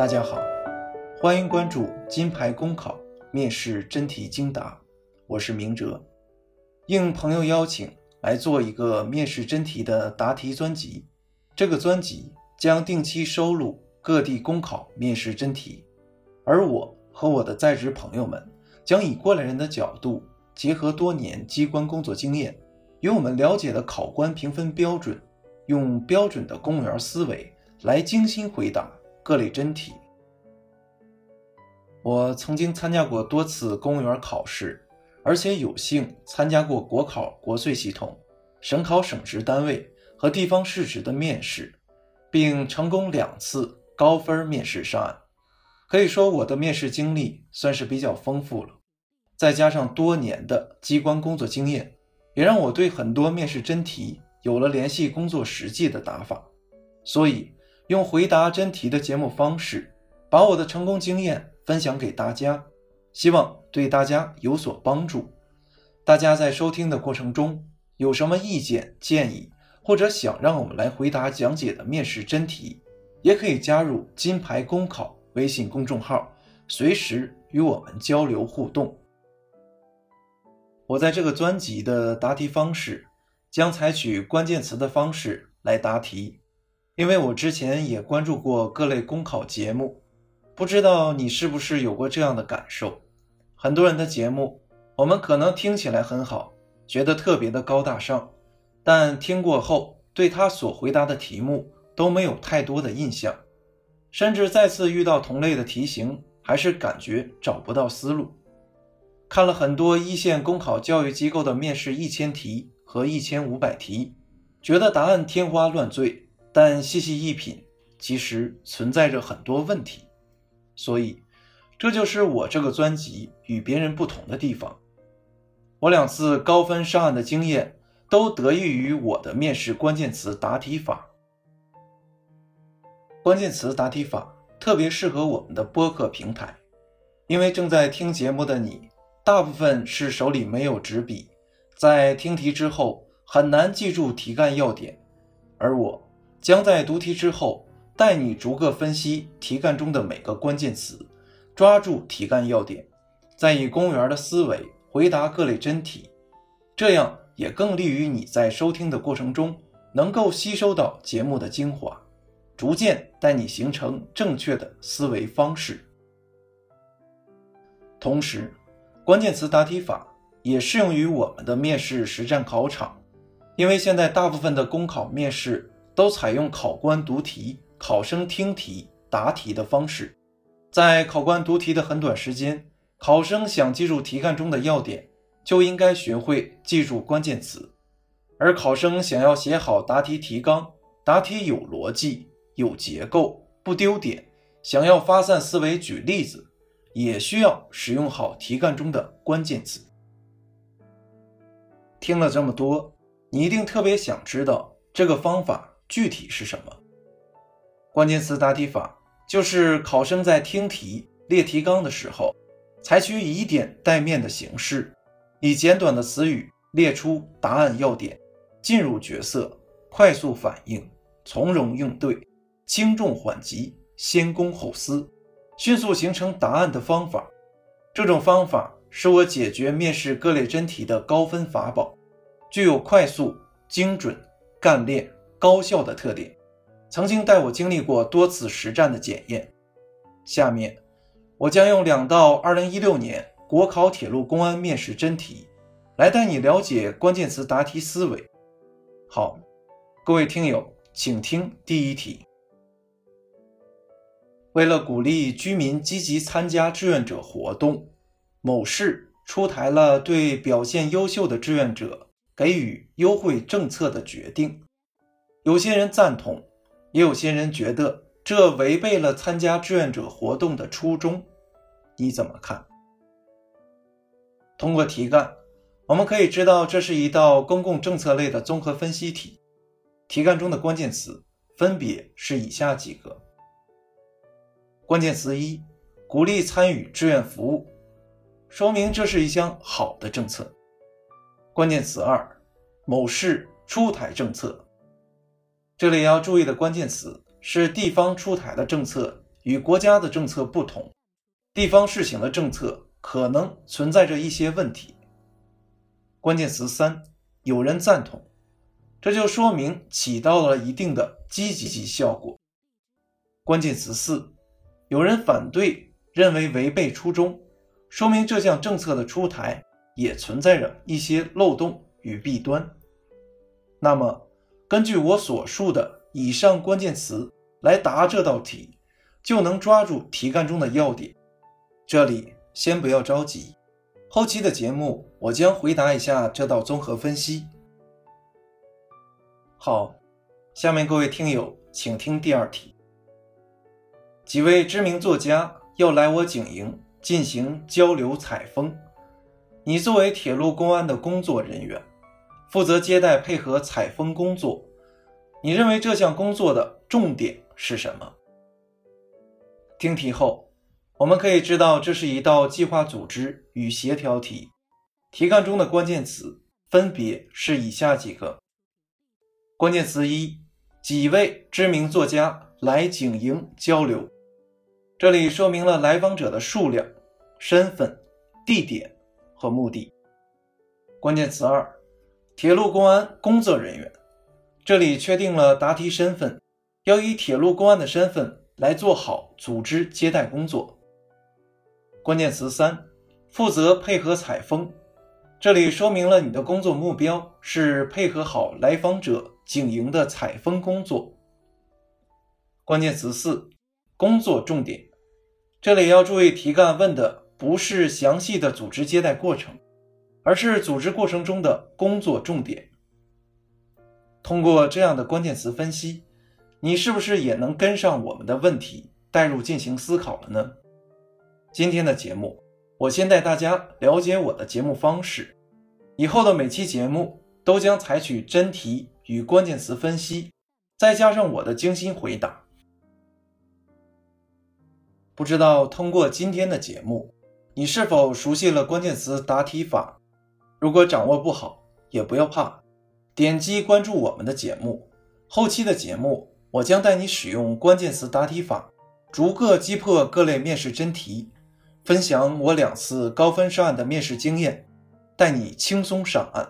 大家好，欢迎关注金牌公考面试真题精答，我是明哲。应朋友邀请来做一个面试真题的答题专辑，这个专辑将定期收录各地公考面试真题，而我和我的在职朋友们将以过来人的角度，结合多年机关工作经验，与我们了解的考官评分标准，用标准的公务员思维来精心回答。各类真题，我曾经参加过多次公务员考试，而且有幸参加过国考、国税系统、省考、省直单位和地方市直的面试，并成功两次高分面试上岸。可以说，我的面试经历算是比较丰富了。再加上多年的机关工作经验，也让我对很多面试真题有了联系工作实际的打法，所以。用回答真题的节目方式，把我的成功经验分享给大家，希望对大家有所帮助。大家在收听的过程中有什么意见建议，或者想让我们来回答讲解的面试真题，也可以加入金牌公考微信公众号，随时与我们交流互动。我在这个专辑的答题方式将采取关键词的方式来答题。因为我之前也关注过各类公考节目，不知道你是不是有过这样的感受？很多人的节目，我们可能听起来很好，觉得特别的高大上，但听过后，对他所回答的题目都没有太多的印象，甚至再次遇到同类的题型，还是感觉找不到思路。看了很多一线公考教育机构的面试一千题和一千五百题，觉得答案天花乱坠。但细细一品，其实存在着很多问题，所以这就是我这个专辑与别人不同的地方。我两次高分上岸的经验，都得益于我的面试关键词答题法。关键词答题法特别适合我们的播客平台，因为正在听节目的你，大部分是手里没有纸笔，在听题之后很难记住题干要点，而我。将在读题之后，带你逐个分析题干中的每个关键词，抓住题干要点，再以公务员的思维回答各类真题，这样也更利于你在收听的过程中能够吸收到节目的精华，逐渐带你形成正确的思维方式。同时，关键词答题法也适用于我们的面试实战考场，因为现在大部分的公考面试。都采用考官读题、考生听题、答题的方式。在考官读题的很短时间，考生想记住题干中的要点，就应该学会记住关键词；而考生想要写好答题提纲，答题有逻辑、有结构、不丢点，想要发散思维举例子，也需要使用好题干中的关键词。听了这么多，你一定特别想知道这个方法。具体是什么？关键词答题法就是考生在听题、列提纲的时候，采取以点带面的形式，以简短的词语列出答案要点，进入角色，快速反应，从容应对，轻重缓急，先公后私，迅速形成答案的方法。这种方法是我解决面试各类真题的高分法宝，具有快速、精准、干练。高效的特点，曾经带我经历过多次实战的检验。下面，我将用两道2016年国考铁路公安面试真题，来带你了解关键词答题思维。好，各位听友，请听第一题。为了鼓励居民积极参加志愿者活动，某市出台了对表现优秀的志愿者给予优惠政策的决定。有些人赞同，也有些人觉得这违背了参加志愿者活动的初衷。你怎么看？通过题干，我们可以知道这是一道公共政策类的综合分析题。题干中的关键词分别是以下几个：关键词一，鼓励参与志愿服务，说明这是一项好的政策。关键词二，某市出台政策。这里要注意的关键词是地方出台的政策与国家的政策不同，地方试行的政策可能存在着一些问题。关键词三：有人赞同，这就说明起到了一定的积极性效果。关键词四：有人反对，认为违背初衷，说明这项政策的出台也存在着一些漏洞与弊端。那么，根据我所述的以上关键词来答这道题，就能抓住题干中的要点。这里先不要着急，后期的节目我将回答一下这道综合分析。好，下面各位听友请听第二题。几位知名作家要来我景营进行交流采风，你作为铁路公安的工作人员，负责接待配合采风工作。你认为这项工作的重点是什么？听题后，我们可以知道这是一道计划组织与协调题。题干中的关键词分别是以下几个：关键词一，几位知名作家来景营交流。这里说明了来访者的数量、身份、地点和目的。关键词二，铁路公安工作人员。这里确定了答题身份，要以铁路公安的身份来做好组织接待工作。关键词三，负责配合采风。这里说明了你的工作目标是配合好来访者警营的采风工作。关键词四，工作重点。这里要注意，题干问的不是详细的组织接待过程，而是组织过程中的工作重点。通过这样的关键词分析，你是不是也能跟上我们的问题带入进行思考了呢？今天的节目，我先带大家了解我的节目方式，以后的每期节目都将采取真题与关键词分析，再加上我的精心回答。不知道通过今天的节目，你是否熟悉了关键词答题法？如果掌握不好，也不要怕，点击关注我们的节目。后期的节目，我将带你使用关键词答题法，逐个击破各类面试真题，分享我两次高分上岸的面试经验，带你轻松上岸。